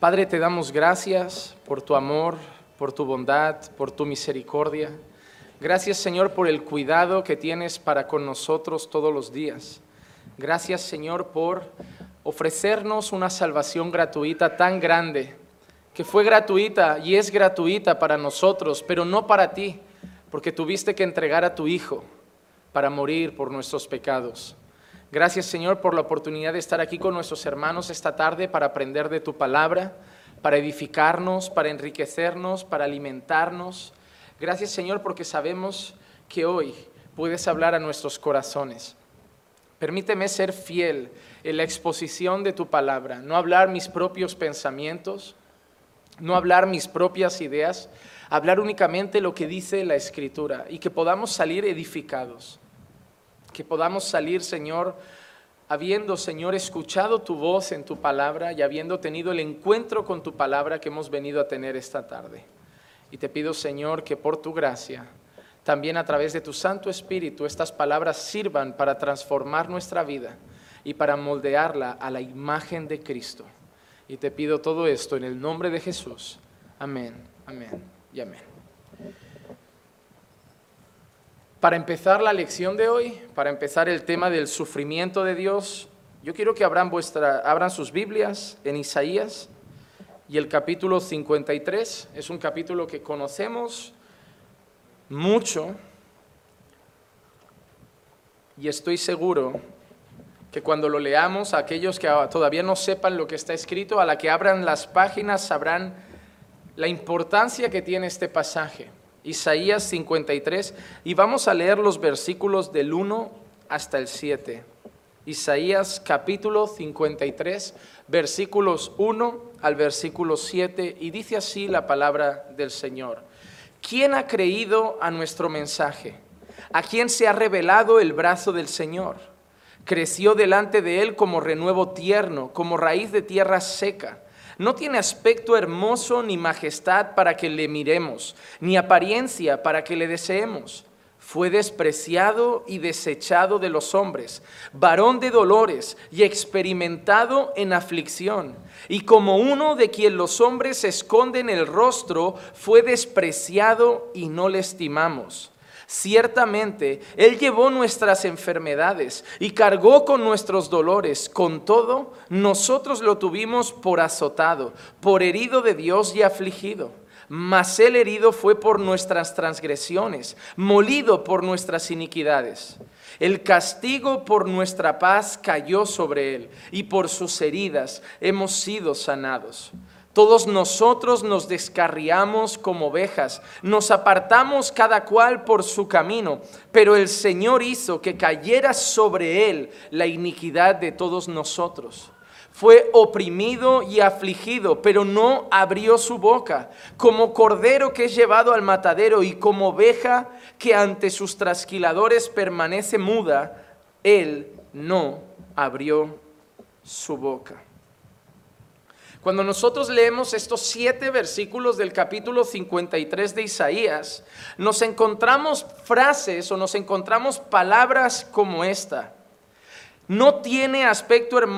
Padre, te damos gracias por tu amor, por tu bondad, por tu misericordia. Gracias, Señor, por el cuidado que tienes para con nosotros todos los días. Gracias, Señor, por ofrecernos una salvación gratuita tan grande, que fue gratuita y es gratuita para nosotros, pero no para ti, porque tuviste que entregar a tu Hijo para morir por nuestros pecados. Gracias Señor por la oportunidad de estar aquí con nuestros hermanos esta tarde para aprender de tu palabra, para edificarnos, para enriquecernos, para alimentarnos. Gracias Señor porque sabemos que hoy puedes hablar a nuestros corazones. Permíteme ser fiel en la exposición de tu palabra, no hablar mis propios pensamientos, no hablar mis propias ideas, hablar únicamente lo que dice la Escritura y que podamos salir edificados que podamos salir, Señor, habiendo, Señor, escuchado tu voz en tu palabra y habiendo tenido el encuentro con tu palabra que hemos venido a tener esta tarde. Y te pido, Señor, que por tu gracia, también a través de tu Santo Espíritu, estas palabras sirvan para transformar nuestra vida y para moldearla a la imagen de Cristo. Y te pido todo esto en el nombre de Jesús. Amén, amén y amén. Para empezar la lección de hoy, para empezar el tema del sufrimiento de Dios, yo quiero que abran, vuestra, abran sus Biblias en Isaías y el capítulo 53. Es un capítulo que conocemos mucho y estoy seguro que cuando lo leamos, aquellos que todavía no sepan lo que está escrito, a la que abran las páginas sabrán la importancia que tiene este pasaje. Isaías 53, y vamos a leer los versículos del 1 hasta el 7. Isaías capítulo 53, versículos 1 al versículo 7, y dice así la palabra del Señor. ¿Quién ha creído a nuestro mensaje? ¿A quién se ha revelado el brazo del Señor? Creció delante de él como renuevo tierno, como raíz de tierra seca no tiene aspecto hermoso ni majestad para que le miremos, ni apariencia para que le deseemos. Fue despreciado y desechado de los hombres, varón de dolores y experimentado en aflicción. Y como uno de quien los hombres esconden el rostro, fue despreciado y no le estimamos. Ciertamente, Él llevó nuestras enfermedades y cargó con nuestros dolores. Con todo, nosotros lo tuvimos por azotado, por herido de Dios y afligido. Mas Él herido fue por nuestras transgresiones, molido por nuestras iniquidades. El castigo por nuestra paz cayó sobre Él, y por sus heridas hemos sido sanados. Todos nosotros nos descarriamos como ovejas, nos apartamos cada cual por su camino, pero el Señor hizo que cayera sobre él la iniquidad de todos nosotros. Fue oprimido y afligido, pero no abrió su boca, como cordero que es llevado al matadero y como oveja que ante sus trasquiladores permanece muda, él no abrió su boca. Cuando nosotros leemos estos siete versículos del capítulo 53 de Isaías, nos encontramos frases o nos encontramos palabras como esta. No tiene aspecto hermoso